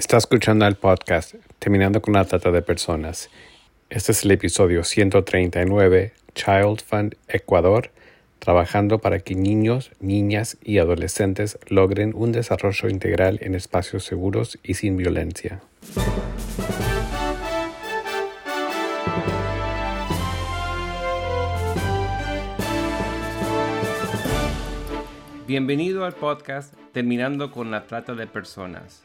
Está escuchando el podcast Terminando con la Trata de Personas. Este es el episodio 139, Child Fund Ecuador, trabajando para que niños, niñas y adolescentes logren un desarrollo integral en espacios seguros y sin violencia. Bienvenido al podcast Terminando con la Trata de Personas.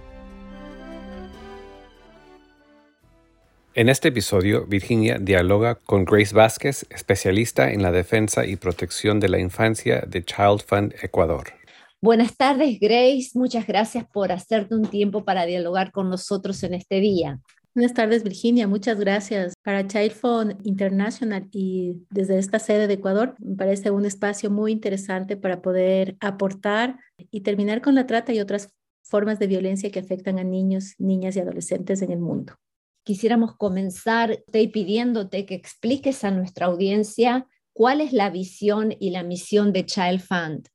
En este episodio, Virginia dialoga con Grace Vázquez, especialista en la defensa y protección de la infancia de Child Fund Ecuador. Buenas tardes, Grace. Muchas gracias por hacerte un tiempo para dialogar con nosotros en este día. Buenas tardes, Virginia. Muchas gracias. Para Child Fund International y desde esta sede de Ecuador, me parece un espacio muy interesante para poder aportar y terminar con la trata y otras formas de violencia que afectan a niños, niñas y adolescentes en el mundo quisiéramos comenzar pidiéndote que expliques a nuestra audiencia cuál es la visión y la misión de Child Fund.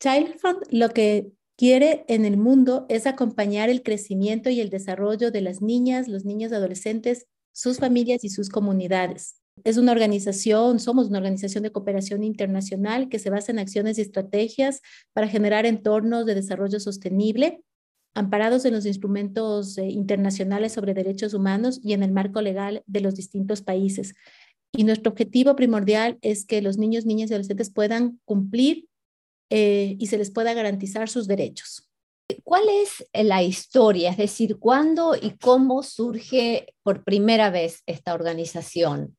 Child Fund lo que quiere en el mundo es acompañar el crecimiento y el desarrollo de las niñas, los niños adolescentes, sus familias y sus comunidades. Es una organización, somos una organización de cooperación internacional que se basa en acciones y estrategias para generar entornos de desarrollo sostenible amparados en los instrumentos eh, internacionales sobre derechos humanos y en el marco legal de los distintos países. Y nuestro objetivo primordial es que los niños, niñas y adolescentes puedan cumplir eh, y se les pueda garantizar sus derechos. ¿Cuál es la historia? Es decir, ¿cuándo y cómo surge por primera vez esta organización?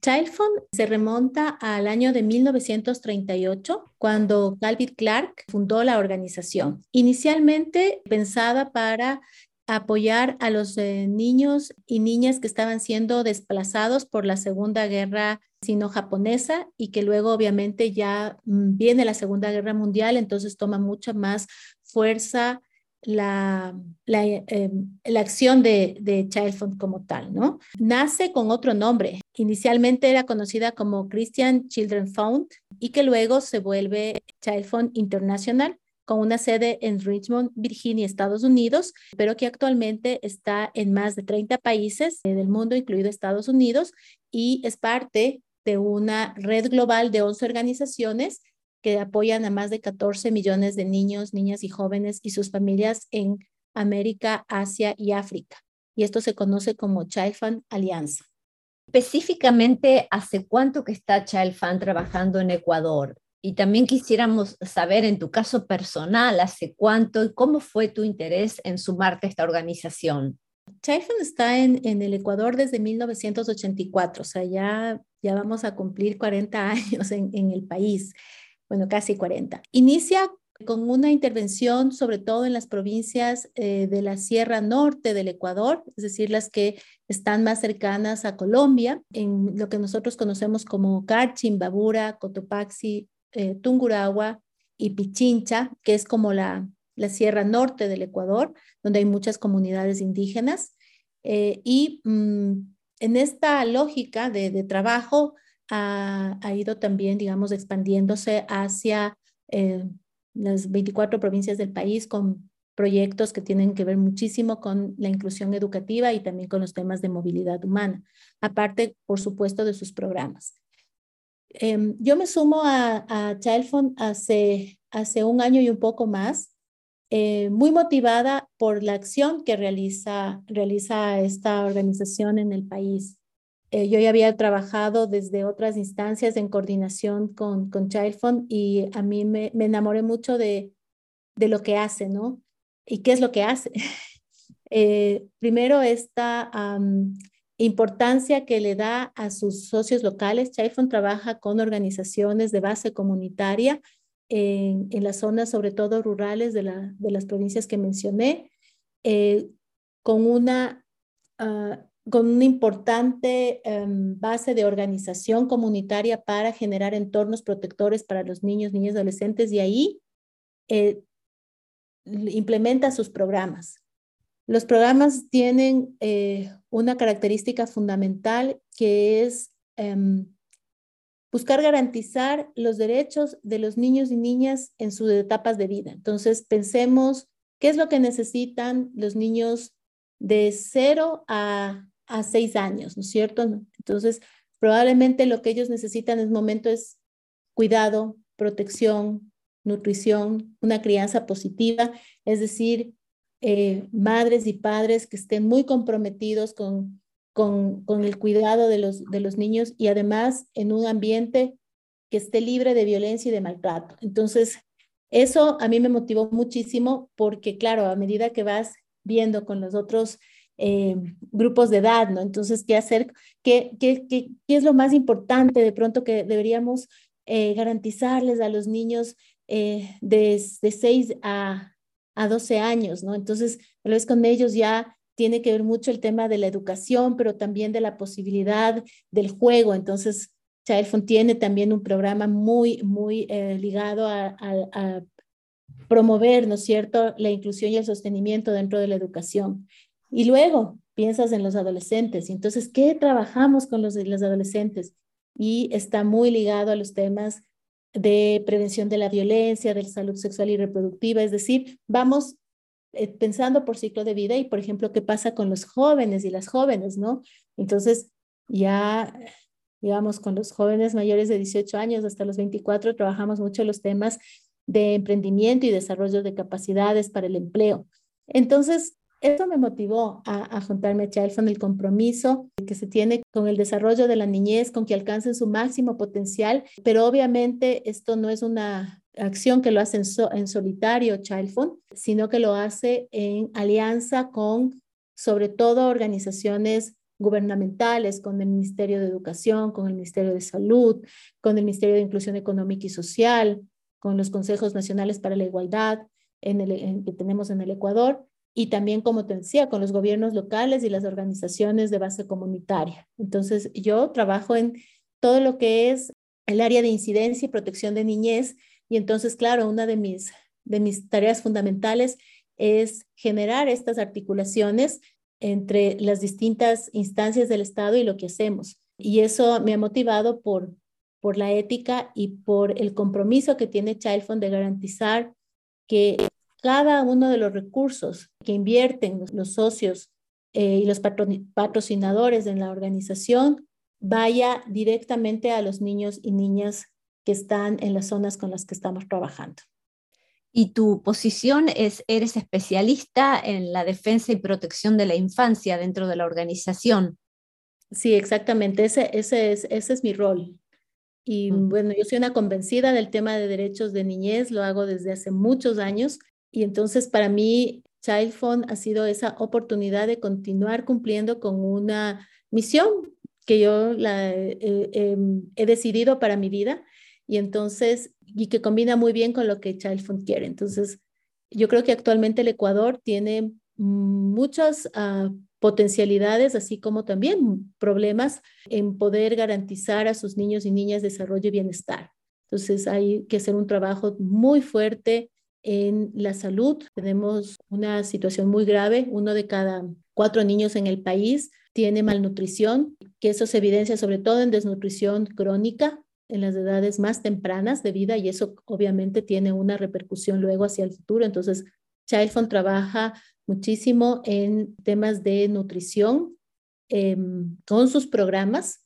Child Fund se remonta al año de 1938, cuando Calvin Clark fundó la organización. Inicialmente pensada para apoyar a los eh, niños y niñas que estaban siendo desplazados por la Segunda Guerra sino-japonesa y que luego obviamente ya mm, viene la Segunda Guerra Mundial, entonces toma mucha más fuerza la, la, em, la acción de, de, Child como tal, ¿no? Nace con otro nombre. Inicialmente era conocida como Christian Children Fund y que luego se vuelve Child Fund International con una sede en Richmond, Virginia, Estados Unidos, pero que actualmente está en más de 30 países del mundo, incluido Estados Unidos, y es parte de una red global de 11 organizaciones que apoyan a más de 14 millones de niños, niñas y jóvenes y sus familias en América, Asia y África. Y esto se conoce como Child Fund Alianza. Específicamente, ¿hace cuánto que está Child Fund trabajando en Ecuador? Y también quisiéramos saber en tu caso personal, ¿hace cuánto y cómo fue tu interés en sumarte a esta organización? Child Fund está en, en el Ecuador desde 1984, o sea, ya, ya vamos a cumplir 40 años en, en el país bueno, casi 40. Inicia con una intervención sobre todo en las provincias eh, de la Sierra Norte del Ecuador, es decir, las que están más cercanas a Colombia, en lo que nosotros conocemos como Carchim, Babura, Cotopaxi, eh, Tungurahua y Pichincha, que es como la, la Sierra Norte del Ecuador, donde hay muchas comunidades indígenas. Eh, y mm, en esta lógica de, de trabajo, ha, ido también, digamos, expandiéndose hacia eh, las 24 provincias del país con proyectos que tienen que ver muchísimo con la inclusión educativa y también con los temas de movilidad humana, aparte, por supuesto, de sus programas. Em, yo me sumo a, a Child Fund hace, hace un año y un poco más, eh, muy motivada por la acción que realiza, realiza esta organización en el país. Eh, yo ya había trabajado desde otras instancias en coordinación con, con Child Fund y a mí me, me enamoré mucho de, de, lo que hace, ¿no? ¿Y qué es lo que hace? eh, primero, esta importancia que le da a sus socios locales. Child Fund trabaja con organizaciones de base comunitaria en, en las zonas, sobre todo rurales de, la, de las provincias que mencioné, eh, con una... Uh, con una importante em, base de organización comunitaria para generar entornos protectores para los niños, niñas, adolescentes y ahí eh, implementa sus programas. Los programas tienen eh, una característica fundamental que es em, buscar garantizar los derechos de los niños y niñas en sus etapas de vida. Entonces, pensemos qué es lo que necesitan los niños de 0 a, a 6 años, ¿no es cierto? Entonces, probablemente lo que ellos necesitan en ese momento es cuidado, protección, nutrición, una crianza positiva, es decir, eh, madres y padres que estén muy comprometidos con, con, con, el cuidado de los, de los niños y además en un ambiente que esté libre de violencia y de maltrato. Entonces, eso a mí me motivó muchísimo porque, claro, a medida que vas viendo con los otros eh, grupos de edad, ¿no? Entonces, ¿qué hacer? ¿Qué, es lo más importante de pronto que deberíamos eh, garantizarles a los niños eh, de, de 6 a, a 12 años, ¿no? Entonces, tal vez con ellos ya tiene que ver mucho el tema de la educación, pero también de la posibilidad del juego. Entonces, Childfund tiene también un programa muy, muy eh, ligado a, a, promover, ¿no es cierto?, la inclusión y el sostenimiento dentro de la educación. Y luego piensas en los adolescentes. Entonces, ¿qué trabajamos con los, los adolescentes? Y está muy ligado a los temas de prevención de la violencia, de salud sexual y reproductiva, es decir, vamos eh, pensando por ciclo de vida y, por ejemplo, qué pasa con los jóvenes y las jóvenes, ¿no? Entonces, ya, digamos, con los jóvenes mayores de 18 años hasta los 24, trabajamos mucho los temas de emprendimiento y desarrollo de capacidades para el empleo. Entonces, esto me motivó a, juntarme a Child el compromiso que se tiene con el desarrollo de la niñez, con que alcancen su máximo potencial, pero obviamente esto no es una acción que lo hace en, solitario Child Fund, sino que lo hace en alianza con, sobre todo, organizaciones gubernamentales, con el Ministerio de Educación, con el Ministerio de Salud, con el Ministerio de Inclusión Económica y Social, con los Consejos Nacionales para la Igualdad en que tenemos en el Ecuador y también, como te decía, con los gobiernos locales y las organizaciones de base comunitaria. Entonces, yo trabajo en todo lo que es el área de incidencia y protección de niñez y entonces, claro, una de mis, de mis tareas fundamentales es generar estas articulaciones entre las distintas instancias del Estado y lo que hacemos. Y eso me ha motivado por, por la ética y por el compromiso que tiene Child Fund de garantizar que cada uno de los recursos que invierten los, socios eh, y los patrocinadores en la organización vaya directamente a los niños y niñas que están en las zonas con las que estamos trabajando. Y tu posición es, eres especialista en la defensa y protección de la infancia dentro de la organización. Sí, exactamente, ese, ese, es, ese es mi rol. Y mm. bueno, yo soy una convencida del tema de derechos de niñez, lo hago desde hace muchos años y entonces para mí Child Fund ha sido esa oportunidad de continuar cumpliendo con una misión que yo la, em, he decidido para mi vida y entonces, y que combina muy bien con lo que Child Fund quiere. Entonces, yo creo que actualmente el Ecuador tiene muchas ah, potencialidades, así como también problemas en poder garantizar a sus niños y niñas desarrollo y bienestar. Entonces, hay que hacer un trabajo muy fuerte en la salud. Tenemos una situación muy grave. Uno de cada cuatro niños en el país tiene malnutrición, que eso se evidencia sobre todo en desnutrición crónica en las edades más tempranas de vida y eso obviamente tiene una repercusión luego hacia el futuro. Entonces, Child trabaja muchísimo en temas de nutrición em, con sus programas,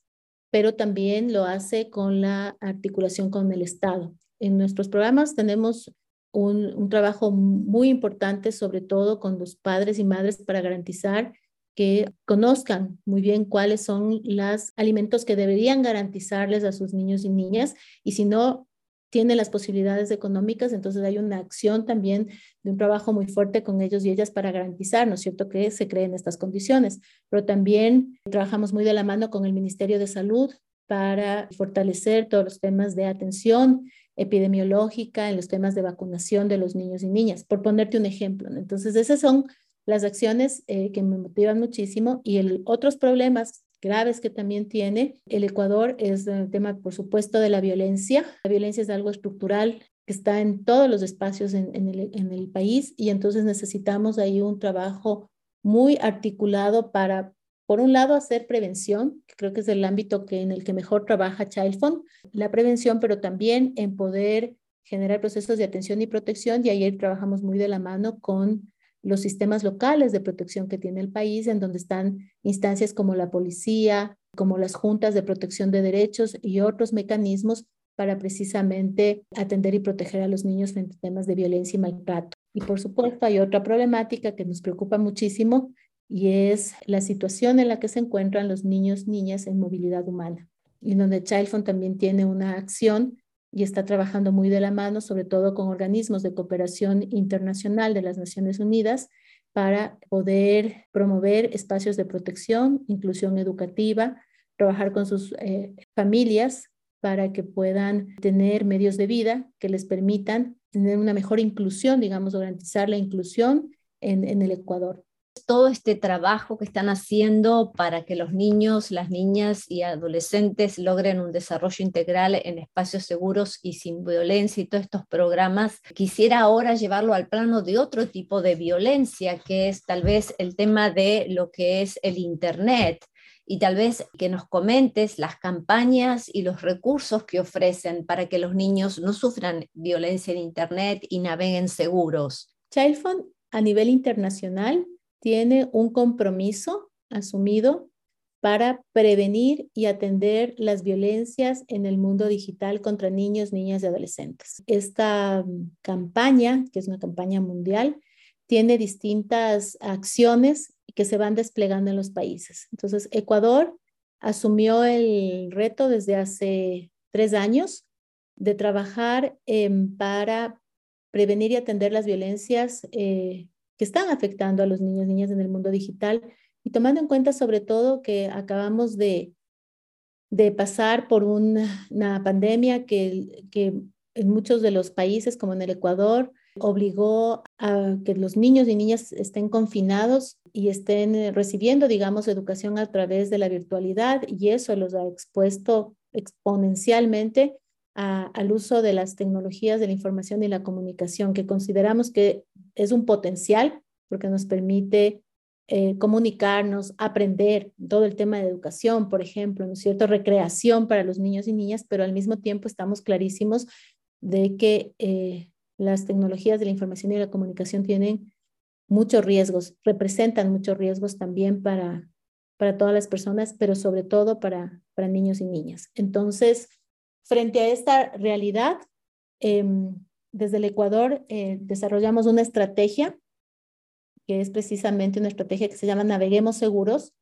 pero también lo hace con la articulación con el Estado. En nuestros programas tenemos un, trabajo muy importante, sobre todo con los padres y madres, para garantizar que conozcan muy bien cuáles son los alimentos que deberían garantizarles a sus niños y niñas y si no tienen las posibilidades económicas, entonces hay una acción también de un trabajo muy fuerte con ellos y ellas para garantizar, ¿no es cierto?, que se creen estas condiciones. Pero también trabajamos muy de la mano con el Ministerio de Salud para fortalecer todos los temas de atención epidemiológica, en los temas de vacunación de los niños y niñas, por ponerte un ejemplo. Entonces, esas son las acciones eh, que me motivan muchísimo y el, otros problemas graves que también tiene el Ecuador es el tema, por supuesto, de la violencia. La violencia es algo estructural que está en todos los espacios en, el, en el país y entonces necesitamos ahí un trabajo muy articulado para, por un lado, hacer prevención, creo que es el ámbito que, en el que mejor trabaja Child Fund, la prevención, pero también en poder generar procesos de atención y protección y ayer trabajamos muy de la mano con los sistemas locales de protección que tiene el país, en donde están instancias como la policía, como las juntas de protección de derechos y otros mecanismos para precisamente atender y proteger a los niños frente a temas de violencia y maltrato. Y por supuesto hay otra problemática que nos preocupa muchísimo y es la situación en la que se encuentran los niños, niñas en movilidad humana, y donde Child también tiene una acción y está trabajando muy de la mano, sobre todo con organismos de cooperación internacional de las Naciones Unidas, para poder promover espacios de protección, inclusión educativa, trabajar con sus eh, familias para que puedan tener medios de vida que les permitan tener una mejor inclusión, digamos, garantizar la inclusión en el Ecuador todo este trabajo que están haciendo para que los niños, las niñas y adolescentes logren un desarrollo integral en espacios seguros y sin violencia y todos estos programas, quisiera ahora llevarlo al plano de otro tipo de violencia, que es tal vez el tema de lo que es el Internet y tal vez que nos comentes las campañas y los recursos que ofrecen para que los niños no sufran violencia en Internet y naveguen seguros. Child a nivel internacional tiene un compromiso asumido para prevenir y atender las violencias en el mundo digital contra niños, niñas y adolescentes. Esta mm, campaña, que es una campaña mundial, tiene distintas acciones que se van desplegando en los países. Entonces, Ecuador asumió el reto desde hace tres años de trabajar para prevenir y atender las violencias eh, que están afectando a los niños y niñas en el mundo digital y tomando en cuenta sobre todo que acabamos de, de pasar por una, pandemia que, que en muchos de los países, como en el Ecuador, obligó a que los niños y niñas estén confinados y estén eh, recibiendo, digamos, educación a través de la virtualidad y eso los ha expuesto exponencialmente al uso de las tecnologías de la información y la comunicación, que consideramos que es un potencial porque nos permite eh, comunicarnos, aprender todo el tema de educación, por ejemplo, ¿no cierto? Recreación para los niños y niñas, pero al mismo tiempo estamos clarísimos de que eh, las tecnologías de la información y la comunicación tienen muchos riesgos, representan muchos riesgos también para, para todas las personas, pero sobre todo para, para niños y niñas. Entonces, Frente a esta realidad, em, desde el Ecuador eh, desarrollamos una estrategia que es precisamente una estrategia que se llama Naveguemos Seguros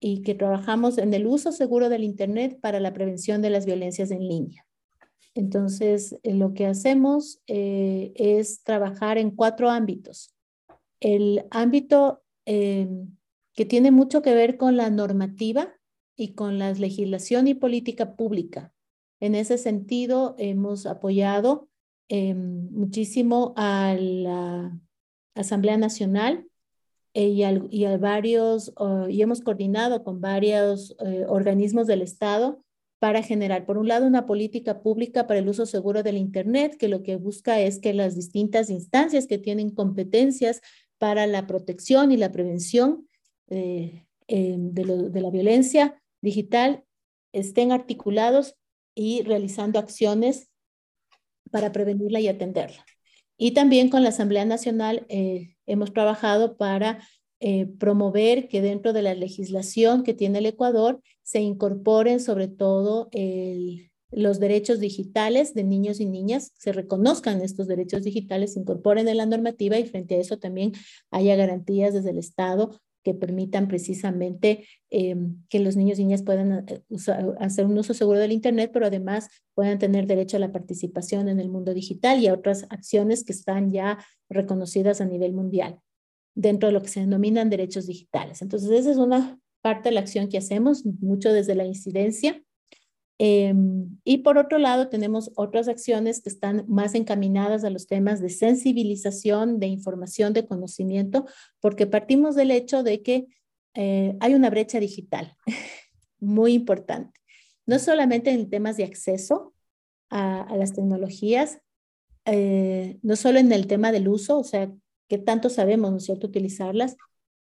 y que trabajamos en el uso seguro del Internet para la prevención de las violencias en línea. Entonces, eh, lo que hacemos eh, es trabajar en cuatro ámbitos. El ámbito que tiene mucho que ver con la normativa y con la legislación y política pública en ese sentido, hemos apoyado em, muchísimo a la Asamblea Nacional eh, y, a, varios, y hemos coordinado con varios eh, organismos del Estado para generar, por un lado, una política pública para el uso seguro del Internet, que lo que busca es que las distintas instancias que tienen competencias para la protección y la prevención eh, em, de, de la violencia digital estén articulados y realizando acciones para prevenirla y atenderla. Y también con la Asamblea Nacional eh, hemos trabajado para eh, promover que dentro de la legislación que tiene el Ecuador se incorporen sobre todo los derechos digitales de niños y niñas, se reconozcan estos derechos digitales, se incorporen en la normativa y frente a eso también haya garantías desde el Estado que permitan precisamente em, que los niños y niñas puedan eh, hacer un uso seguro del Internet, pero además puedan tener derecho a la participación en el mundo digital y a otras acciones que están ya reconocidas a nivel mundial dentro de lo que se denominan derechos digitales. Entonces, esa es una parte de la acción que hacemos, mucho desde la incidencia. Em, y por otro lado, tenemos otras acciones que están más encaminadas a los temas de sensibilización, de información, de conocimiento, porque partimos del hecho de que eh, hay una brecha digital muy importante, no solamente en temas de acceso a, las tecnologías, eh, no solo en el tema del uso, o sea, que tanto sabemos, ¿no es cierto?, utilizarlas,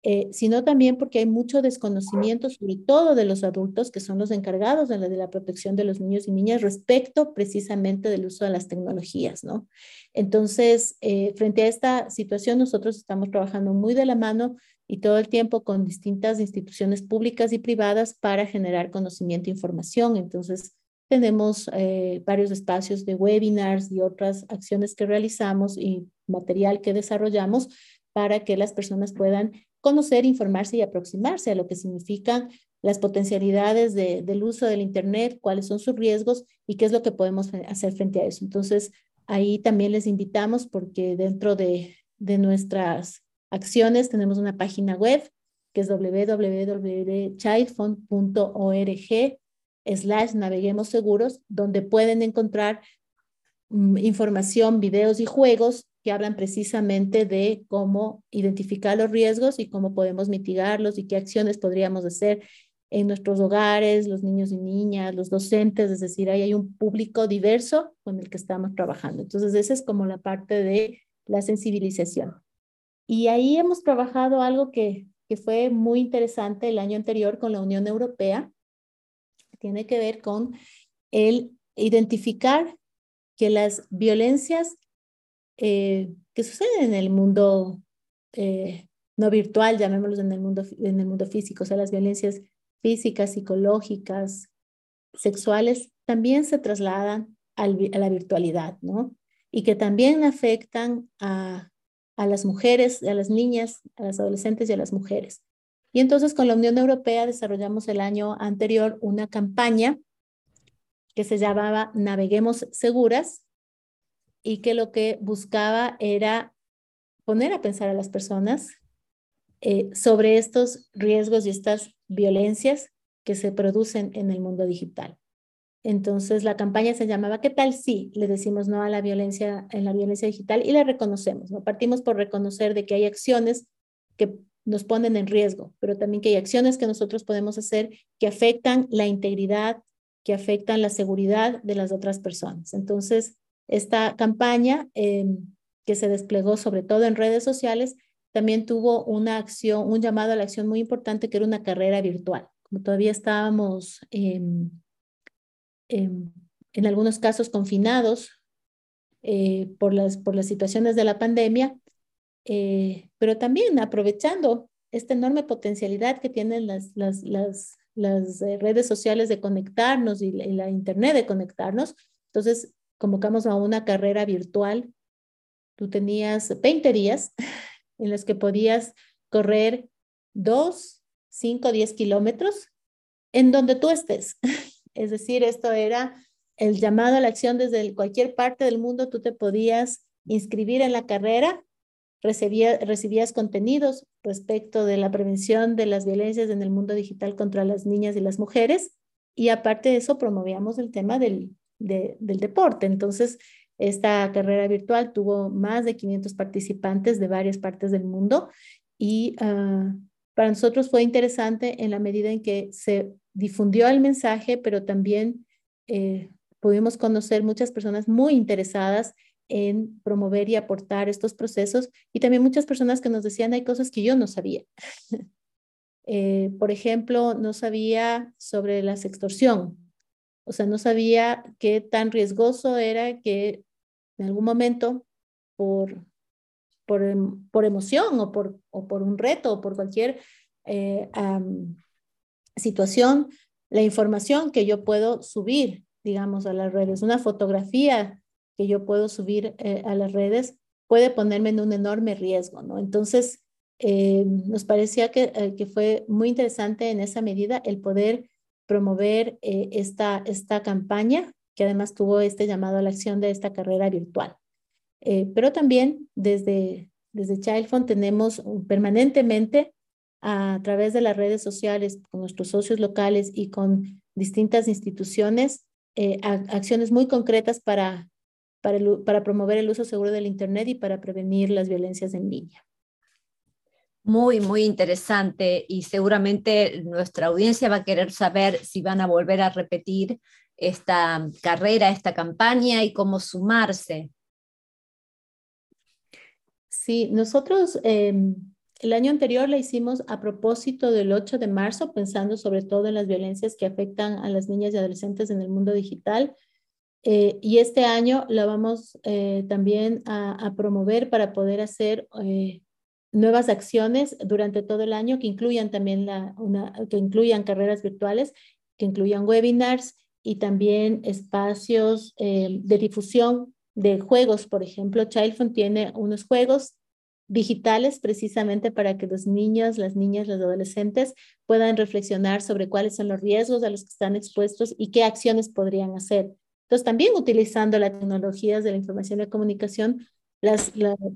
eh, sino también porque hay mucho desconocimiento, sobre todo de los adultos, que son los encargados de la, protección de los niños y niñas respecto precisamente del uso de las tecnologías, ¿no? Entonces, eh, frente a esta situación, nosotros estamos trabajando muy de la mano y todo el tiempo con distintas instituciones públicas y privadas para generar conocimiento e información. Entonces, tenemos eh, varios espacios de webinars y otras acciones que realizamos y material que desarrollamos para que las personas puedan conocer, informarse y aproximarse a lo que significan las potencialidades del uso del Internet, cuáles son sus riesgos y qué es lo que podemos hacer frente a eso. Entonces, ahí también les invitamos porque dentro de, nuestras acciones tenemos una página web que es www.childfund.org slash naveguemos seguros, donde pueden encontrar mm, información, videos y juegos que hablan precisamente de cómo identificar los riesgos y cómo podemos mitigarlos y qué acciones podríamos hacer en nuestros hogares, los niños y niñas, los docentes, es decir, ahí hay un público diverso con el que estamos trabajando. Entonces, esa es como la parte de la sensibilización. Y ahí hemos trabajado algo que, que fue muy interesante el año anterior con la Unión Europea, tiene que ver con el identificar que las violencias eh, que suceden en el mundo eh, no virtual, llamémoslos en el mundo, en el mundo físico, o sea, las violencias físicas, psicológicas, sexuales, también se trasladan a la virtualidad, ¿no? Y que también afectan a, a las mujeres, a las niñas, a las adolescentes y a las mujeres. Y entonces con la Unión Europea desarrollamos el año anterior una campaña que se llamaba Naveguemos Seguras y que lo que buscaba era poner a pensar a las personas eh, sobre estos riesgos y estas violencias que se producen en el mundo digital. Entonces la campaña se llamaba ¿Qué tal si le decimos no a la violencia en la violencia digital y la reconocemos? ¿no? Partimos por reconocer de que hay acciones que nos ponen en riesgo, pero también que hay acciones que nosotros podemos hacer que afectan la integridad, que afectan la seguridad de las otras personas. Entonces, esta campaña em, que se desplegó sobre todo en redes sociales, también tuvo una acción, un llamado a la acción muy importante que era una carrera virtual. Como todavía estábamos en algunos casos confinados eh, por, las, por las situaciones de la pandemia, eh, pero también aprovechando esta enorme potencialidad que tienen las, las, las, eh, redes sociales de conectarnos y la, Internet de conectarnos. Entonces, convocamos a una carrera virtual. Tú tenías 20 días en los que podías correr 2, 5, 10 kilómetros en donde tú estés. Es decir, esto era el llamado a la acción desde cualquier parte del mundo. Tú te podías inscribir en la carrera recibía, recibías contenidos respecto de la prevención de las violencias en el mundo digital contra las niñas y las mujeres y aparte de eso promovíamos el tema del, del deporte. Entonces, esta carrera virtual tuvo más de 500 participantes de varias partes del mundo y uh, para nosotros fue interesante en la medida en que se difundió el mensaje, pero también eh, pudimos conocer muchas personas muy interesadas en promover y aportar estos procesos y también muchas personas que nos decían hay cosas que yo no sabía. Eh, por ejemplo, no sabía sobre la sextorsión, o sea, no sabía qué tan riesgoso era que en algún momento por, por, em, por emoción o por, o por un reto o por cualquier eh, situación, la información que yo puedo subir, digamos, a las redes, una fotografía que yo puedo subir eh, a las redes puede ponerme en un enorme riesgo, ¿no? Entonces, eh, nos parecía que, que, fue muy interesante en esa medida el poder promover esta, esta campaña, que además tuvo este llamado a la acción de esta carrera virtual. pero también desde, desde Child tenemos permanentemente a través de las redes sociales con nuestros socios locales y con distintas instituciones eh, acciones muy concretas para, para, para promover el uso seguro del Internet y para prevenir las violencias en línea. Muy, muy interesante y seguramente nuestra audiencia va a querer saber si van a volver a repetir esta carrera, esta campaña y cómo sumarse. Sí, nosotros em, el año anterior la hicimos a propósito del 8 de marzo, pensando sobre todo en las violencias que afectan a las niñas y adolescentes en el mundo digital. Eh, y este año la vamos eh, también a, promover para poder hacer eh, nuevas acciones durante todo el año que incluyan también que incluyan carreras virtuales, que incluyan webinars y también espacios de difusión de juegos. Por ejemplo, Childfund tiene unos juegos digitales precisamente para que los niños, las niñas, los adolescentes puedan reflexionar sobre cuáles son los riesgos a los que están expuestos y qué acciones podrían hacer. Entonces, también utilizando las tecnologías de la información y la comunicación, las,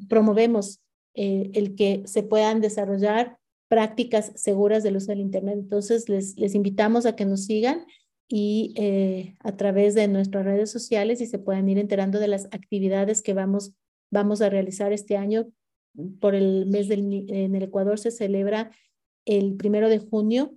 promovemos eh, el que se puedan desarrollar prácticas seguras del uso del Internet. Entonces, les, les invitamos a que nos sigan y eh, a través de nuestras redes sociales y se puedan ir enterando de las actividades que vamos, vamos a realizar este año por el mes del, en el Ecuador se celebra el primero de junio,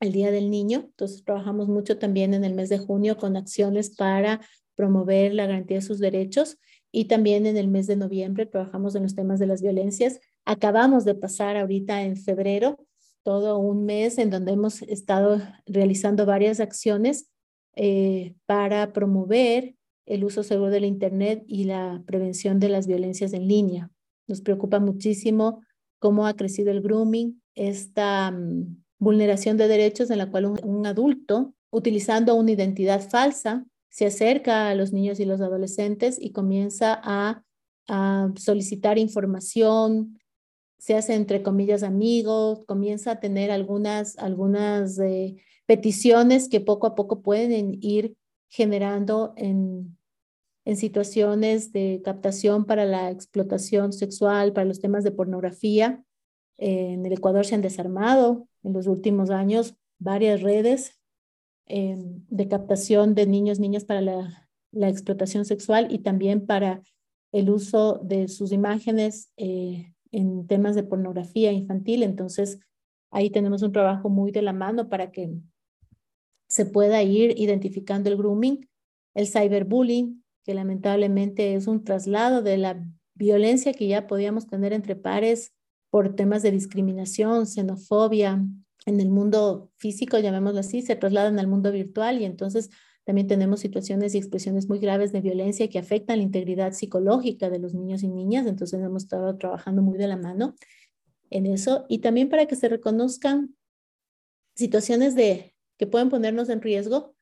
el Día del Niño. Entonces trabajamos mucho también en el mes de junio con acciones para promover la garantía de sus derechos y también en el mes de noviembre trabajamos en los temas de las violencias. Acabamos de pasar ahorita en febrero todo un mes en donde hemos estado realizando varias acciones eh, para promover el uso seguro del Internet y la prevención de las violencias en línea. Nos preocupa muchísimo cómo ha crecido el grooming, esta mm, vulneración de derechos en la cual un, adulto, utilizando una identidad falsa, se acerca a los niños y los adolescentes y comienza a, solicitar información, se hace entre comillas amigos, comienza a tener algunas, algunas eh, peticiones que poco a poco pueden ir generando en, en situaciones de captación para la explotación sexual, para los temas de pornografía. en el Ecuador se han desarmado en los últimos años varias redes em, de captación de niños, niñas para la, la, explotación sexual y también para el uso de sus imágenes eh, en temas de pornografía infantil. Entonces, ahí tenemos un trabajo muy de la mano para que se pueda ir identificando el grooming, el cyberbullying, que lamentablemente es un traslado de la violencia que ya podíamos tener entre pares por temas de discriminación, xenofobia, en el mundo físico, llamémoslo así, se trasladan al mundo virtual y entonces también tenemos situaciones y expresiones muy graves de violencia que afectan la integridad psicológica de los niños y niñas, entonces hemos estado trabajando muy de la mano en eso y también para que se reconozcan situaciones de que pueden ponernos en riesgo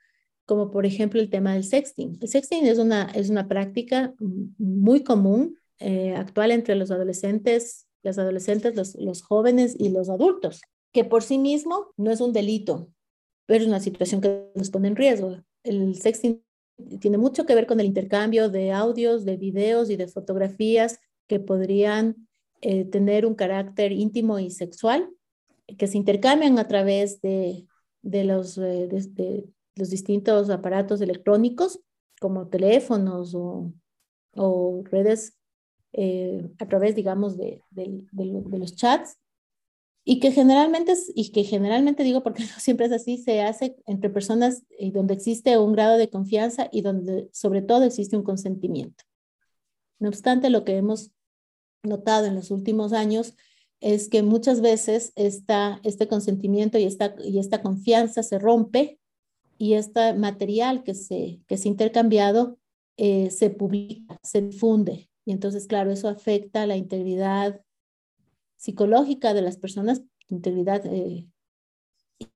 como por ejemplo el tema del sexting. El sexting es una, es una práctica muy común, eh, actual entre los adolescentes, las adolescentes, los, los jóvenes y los adultos, que por sí mismo no es un delito, pero es una situación que nos pone en riesgo. El sexting tiene mucho que ver con el intercambio de audios, de videos y de fotografías que podrían eh, tener un carácter íntimo y sexual, que se intercambian a través de, de los, eh, de, los distintos aparatos electrónicos como teléfonos o, o redes eh, a través, digamos, de, los chats y que generalmente, y que generalmente digo porque no siempre es así, se hace entre personas y donde existe un grado de confianza y donde sobre todo existe un consentimiento. No obstante, lo que hemos notado en los últimos años es que muchas veces esta, este consentimiento y esta, y esta confianza se rompe y este material que se, que se intercambiado eh, se publica, se difunde. Y entonces, claro, eso afecta la integridad psicológica de las personas, integridad. Eh,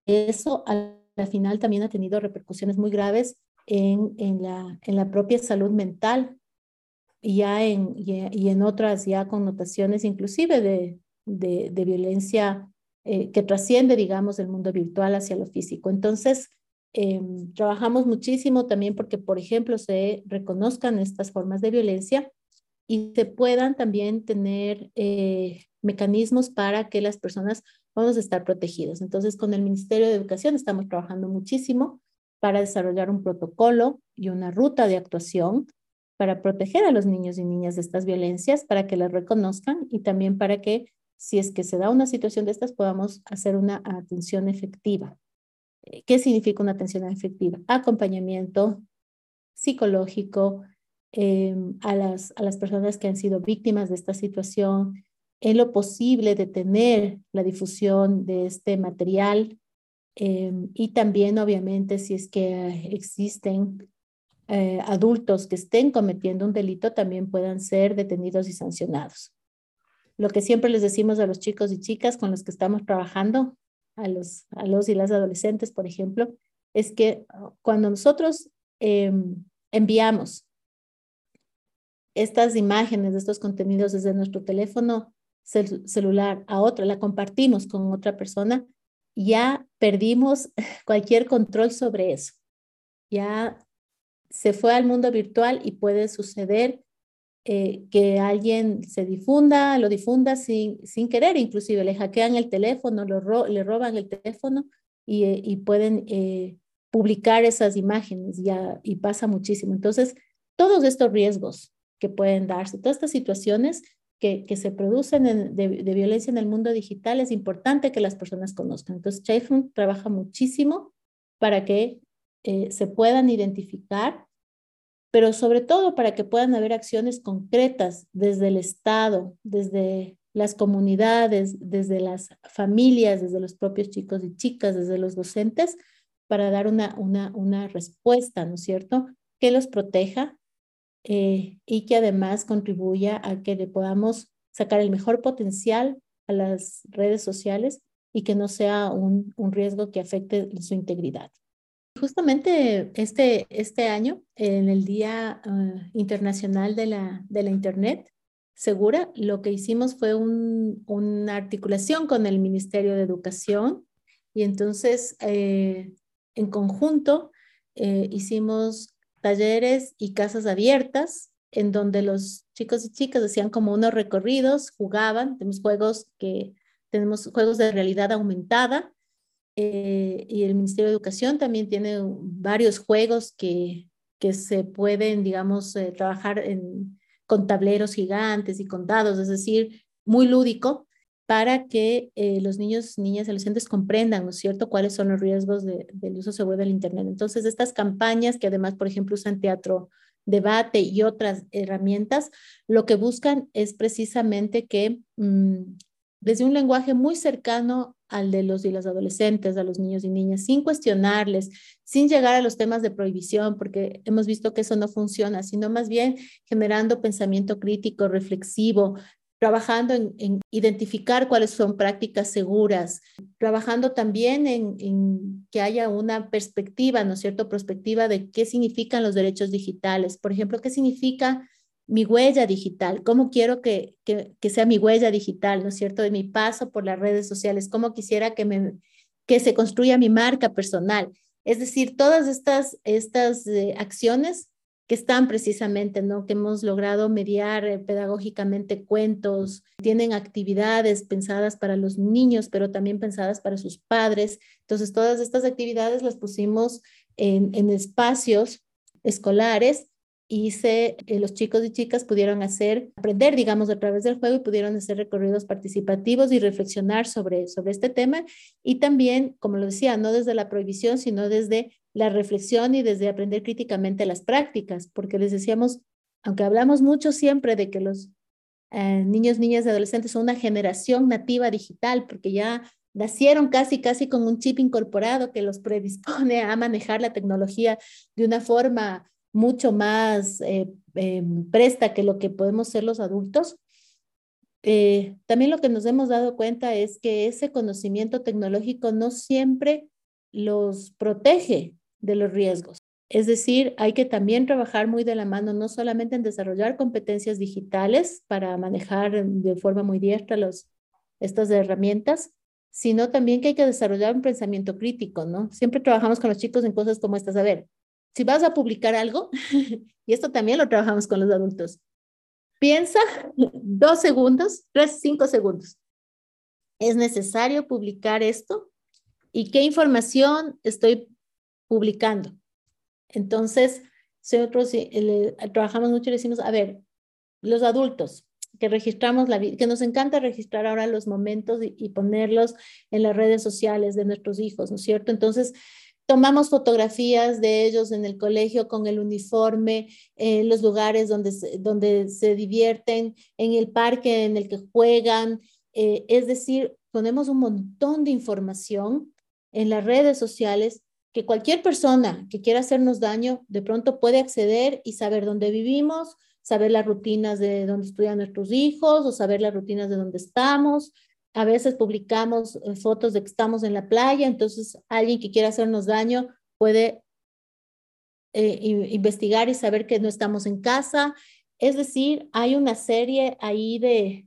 eso al, final también ha tenido repercusiones muy graves en, en, la, en la propia salud mental y, ya en, y, en otras ya connotaciones inclusive de, de, violencia eh, que trasciende, digamos, el mundo virtual hacia lo físico. Entonces, Em, trabajamos muchísimo también porque, por ejemplo, se reconozcan estas formas de violencia y se puedan también tener eh, mecanismos para que las personas vamos estar protegidos. Entonces, con el Ministerio de Educación estamos trabajando muchísimo para desarrollar un protocolo y una ruta de actuación para proteger a los niños y niñas de estas violencias, para que las reconozcan y también para que si es que se da una situación de estas podamos hacer una atención efectiva. Eh, ¿Qué significa una atención efectiva? Acompañamiento psicológico em, a, las, a las personas que han sido víctimas de esta situación, en lo posible detener la difusión de este material em, y también, obviamente, si es que existen eh, adultos que estén cometiendo un delito, también puedan ser detenidos y sancionados. Lo que siempre les decimos a los chicos y chicas con los que estamos trabajando, a los, a los y las adolescentes, por ejemplo, es que cuando nosotros em, enviamos estas imágenes, estos contenidos desde nuestro teléfono celular a otra, la compartimos con otra persona, ya perdimos cualquier control sobre eso. Ya se fue al mundo virtual y puede suceder eh, que alguien se difunda, lo difunda sin, sin querer, inclusive le hackean el teléfono, lo le roban el teléfono y, eh, y pueden eh, publicar esas imágenes ya, y pasa muchísimo. Entonces, todos estos riesgos que pueden darse, todas estas situaciones que, se producen de, violencia en el mundo digital, es importante que las personas conozcan. Entonces, Chafin trabaja muchísimo para que eh, se puedan identificar, pero sobre todo para que puedan haber acciones concretas desde el Estado, desde las comunidades, desde las familias, desde los propios chicos y chicas, desde los docentes, para dar una, una, una respuesta, ¿no es cierto?, que los proteja eh, y que además contribuya a que le podamos sacar el mejor potencial a las redes sociales y que no sea un, un riesgo que afecte su integridad. Justamente este, este año, en el Día uh, Internacional de la, de la Internet Segura, lo que hicimos fue un, una articulación con el Ministerio de Educación y entonces eh, en conjunto eh, hicimos talleres y casas abiertas en donde los chicos y chicas hacían como unos recorridos, jugaban, tenemos juegos que tenemos juegos de realidad aumentada eh, y el Ministerio de Educación también tiene varios juegos que, que se pueden, digamos, eh, trabajar en, con tableros gigantes y con dados, es decir, muy lúdico para que eh, los niños, niñas y adolescentes comprendan, ¿no es cierto?, cuáles son los riesgos de, del uso seguro del Internet. Entonces, estas campañas que además, por ejemplo, usan teatro debate y otras herramientas, lo que buscan es precisamente que mm, desde un lenguaje muy cercano al de los y las adolescentes, a los niños y niñas, sin cuestionarles, sin llegar a los temas de prohibición, porque hemos visto que eso no funciona, sino más bien generando pensamiento crítico, reflexivo, trabajando en, identificar cuáles son prácticas seguras, trabajando también en, que haya una perspectiva, ¿no es cierto?, perspectiva de qué significan los derechos digitales. Por ejemplo, qué significa mi huella digital, cómo quiero que, que, sea mi huella digital, ¿no es cierto?, de mi paso por las redes sociales, cómo quisiera que, me, que se construya mi marca personal. Es decir, todas estas, estas eh, acciones que están precisamente, ¿no? Que hemos logrado mediar eh, pedagógicamente cuentos, tienen actividades pensadas para los niños, pero también pensadas para sus padres. Entonces, todas estas actividades las pusimos en, en espacios escolares y eh, los chicos y chicas pudieron hacer, aprender, digamos, a través del juego y pudieron hacer recorridos participativos y reflexionar sobre, sobre este tema. Y también, como lo decía, no desde la prohibición, sino desde la reflexión y desde aprender críticamente las prácticas, porque les decíamos, aunque hablamos mucho siempre de que los eh, niños, niñas y adolescentes son una generación nativa digital, porque ya nacieron casi, casi con un chip incorporado que los predispone a manejar la tecnología de una forma mucho más eh, em, presta que lo que podemos ser los adultos. Eh, también lo que nos hemos dado cuenta es que ese conocimiento tecnológico no siempre los protege de los riesgos. Es decir, hay que también trabajar muy de la mano, no solamente en desarrollar competencias digitales para manejar de forma muy diestra los, estas herramientas, sino también que hay que desarrollar un pensamiento crítico, ¿no? Siempre trabajamos con los chicos en cosas como estas. A ver, si vas a publicar algo, y esto también lo trabajamos con los adultos, piensa dos segundos, tres, cinco segundos. ¿Es necesario publicar esto? ¿Y qué información estoy publicando. Entonces, nosotros trabajamos mucho y decimos, a ver, los adultos que registramos la vida, que nos encanta registrar ahora los momentos y, ponerlos en las redes sociales de nuestros hijos, ¿no es cierto? Entonces, tomamos fotografías de ellos en el colegio con el uniforme, en los lugares donde se, donde se divierten, en el parque en el que juegan. Eh, es decir, ponemos un montón de información en las redes sociales que cualquier persona que quiera hacernos daño de pronto puede acceder y saber dónde vivimos, saber las rutinas de dónde estudian nuestros hijos o saber las rutinas de dónde estamos. A veces publicamos eh, fotos de que estamos en la playa, entonces alguien que quiera hacernos daño puede eh, investigar y saber que no estamos en casa. Es decir, hay una serie ahí de,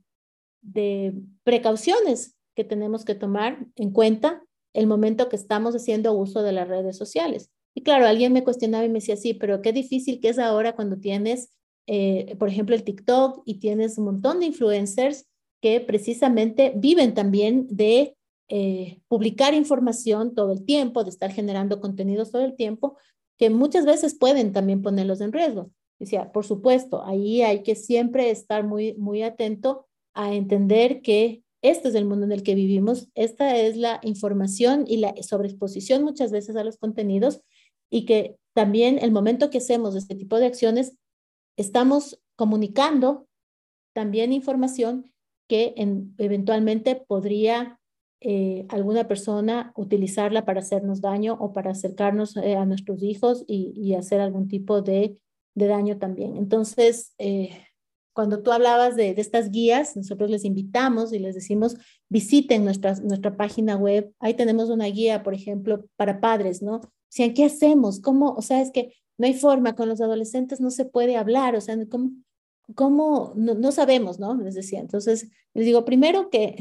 de precauciones que tenemos que tomar en cuenta el momento que estamos haciendo uso de las redes sociales. Y claro, alguien me cuestionaba y me decía, sí, pero qué difícil que es ahora cuando tienes, eh, por ejemplo, el TikTok y tienes un montón de influencers que precisamente viven también de eh, publicar información todo el tiempo, de estar generando contenidos todo el tiempo, que muchas veces pueden también ponerlos en riesgo. Decía, por supuesto, ahí hay que siempre estar muy, muy atento a entender que este es el mundo en el que vivimos, esta es la información y la sobreexposición muchas veces a los contenidos y que también el momento que hacemos este tipo de acciones, estamos comunicando también información que eventualmente podría eh, alguna persona utilizarla para hacernos daño o para acercarnos eh, a nuestros hijos y, hacer algún tipo de, daño también. Entonces, eh, cuando tú hablabas de, estas guías, nosotros les invitamos y les decimos, visiten nuestra, nuestra página web. Ahí tenemos una guía, por ejemplo, para padres, ¿no? O sea, ¿qué hacemos? ¿Cómo? O sea, es que no hay forma, con los adolescentes no se puede hablar, o sea, ¿cómo? cómo no, no sabemos, ¿no? Les decía. Entonces, les digo, primero que,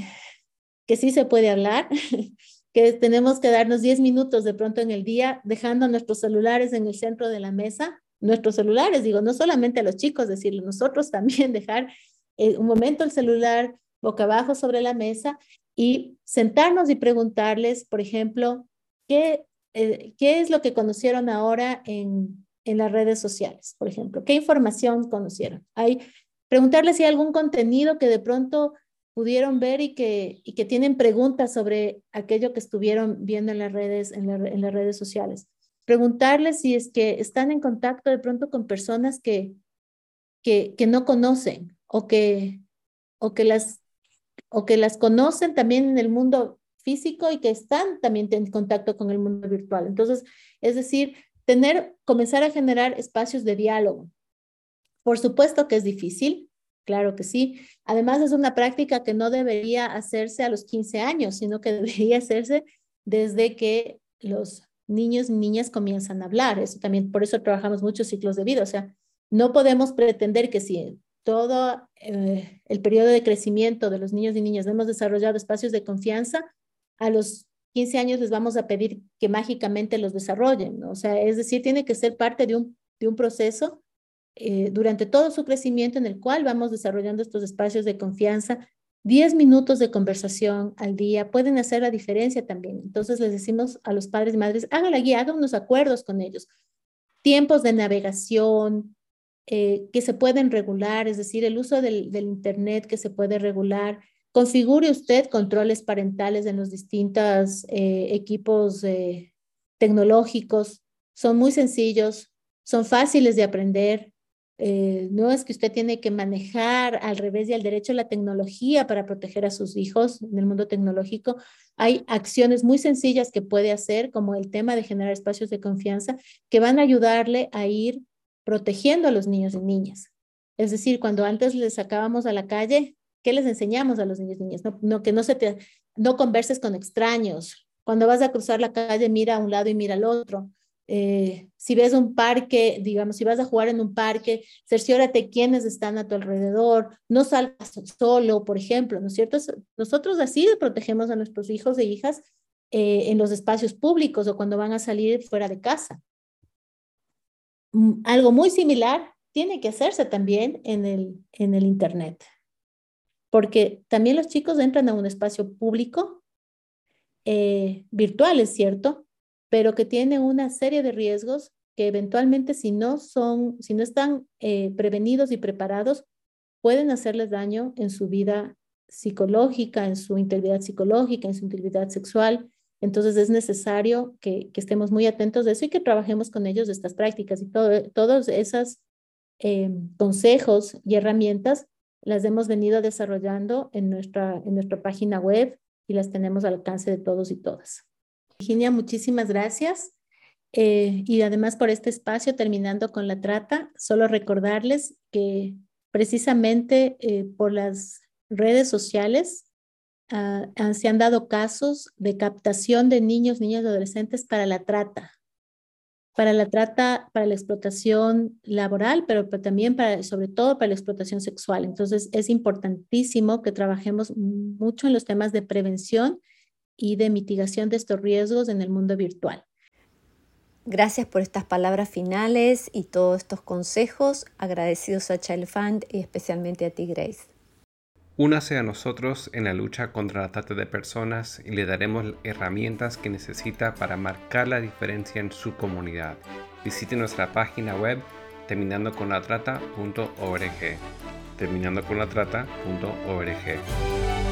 que sí se puede hablar, que tenemos que darnos 10 minutos de pronto en el día, dejando nuestros celulares en el centro de la mesa nuestros celulares, digo, no solamente a los chicos decirlo, nosotros también dejar eh, un momento el celular boca abajo sobre la mesa y sentarnos y preguntarles, por ejemplo, ¿qué, eh, qué es lo que conocieron ahora en, en las redes sociales, por ejemplo? ¿Qué información conocieron? Hay, preguntarles si hay algún contenido que de pronto pudieron ver y que, y que tienen preguntas sobre aquello que estuvieron viendo en las redes, en, en las redes sociales preguntarles si es que están en contacto de pronto con personas que, que, que no conocen o que, o, que las, o que las conocen también en el mundo físico y que están también en contacto con el mundo virtual. Entonces, es decir, tener, comenzar a generar espacios de diálogo. Por supuesto que es difícil, claro que sí. Además, es una práctica que no debería hacerse a los 15 años, sino que debería hacerse desde que los niños y niñas comienzan a hablar. Eso también, por eso trabajamos muchos ciclos de vida. O sea, no podemos pretender que si todo eh, el periodo de crecimiento de los niños y niñas hemos desarrollado espacios de confianza, a los 15 años les vamos a pedir que mágicamente los desarrollen. O sea, es decir, tiene que ser parte de un, de un proceso eh, durante todo su crecimiento en el cual vamos desarrollando estos espacios de confianza 10 minutos de conversación al día pueden hacer la diferencia también. Entonces les decimos a los padres y madres, hagan la guía, hagan unos acuerdos con ellos. Tiempos de navegación eh, que se pueden regular, es decir, el uso del, Internet que se puede regular. Configure usted controles parentales en los distintos eh, equipos eh, tecnológicos. Son muy sencillos, son fáciles de aprender, eh, no es que usted tiene que manejar al revés y al derecho la tecnología para proteger a sus hijos en el mundo tecnológico. Hay acciones muy sencillas que puede hacer, como el tema de generar espacios de confianza, que van a ayudarle a ir protegiendo a los niños y niñas. Es decir, cuando antes les sacábamos a la calle, ¿qué les enseñamos a los niños y niñas? No, que no, converses con extraños. Cuando vas a cruzar la calle, mira a un lado y mira al otro. Eh, si ves un parque, digamos, si vas a jugar en un parque, cerciórate quiénes están a tu alrededor, no salgas solo, por ejemplo, ¿no es cierto? Nosotros así protegemos a nuestros hijos e hijas eh, en los espacios públicos o cuando van a salir fuera de casa. Mm, algo muy similar tiene que hacerse también en el, en el Internet, porque también los chicos entran a un espacio público eh, virtual, es cierto, pero que tienen una serie de riesgos que eventualmente si no son, si no están eh, prevenidos y preparados, pueden hacerles daño en su vida psicológica, en su integridad psicológica, en su integridad sexual. Entonces es necesario que, estemos muy atentos de eso y que trabajemos con ellos de estas prácticas y todos esos eh, consejos y herramientas las hemos venido desarrollando en nuestra, en nuestra página web y las tenemos al alcance de todos y todas. Virginia, muchísimas gracias. Eh, y además por este espacio, terminando con la trata, solo recordarles que precisamente eh, por las redes sociales ah, se han dado casos de captación de niños, niñas y adolescentes para la trata, para la trata, para la explotación laboral, pero, también para, sobre todo para la explotación sexual. Entonces es importantísimo que trabajemos mucho en los temas de prevención y de mitigación de estos riesgos en el mundo virtual. Gracias por estas palabras finales y todos estos consejos. Agradecidos a Child Fund y especialmente a ti, Grace. Únase a nosotros en la lucha contra la trata de personas y le daremos herramientas que necesita para marcar la diferencia en su comunidad. Visite nuestra página web terminandoconlatrata.org. Terminandoconlatrata.org.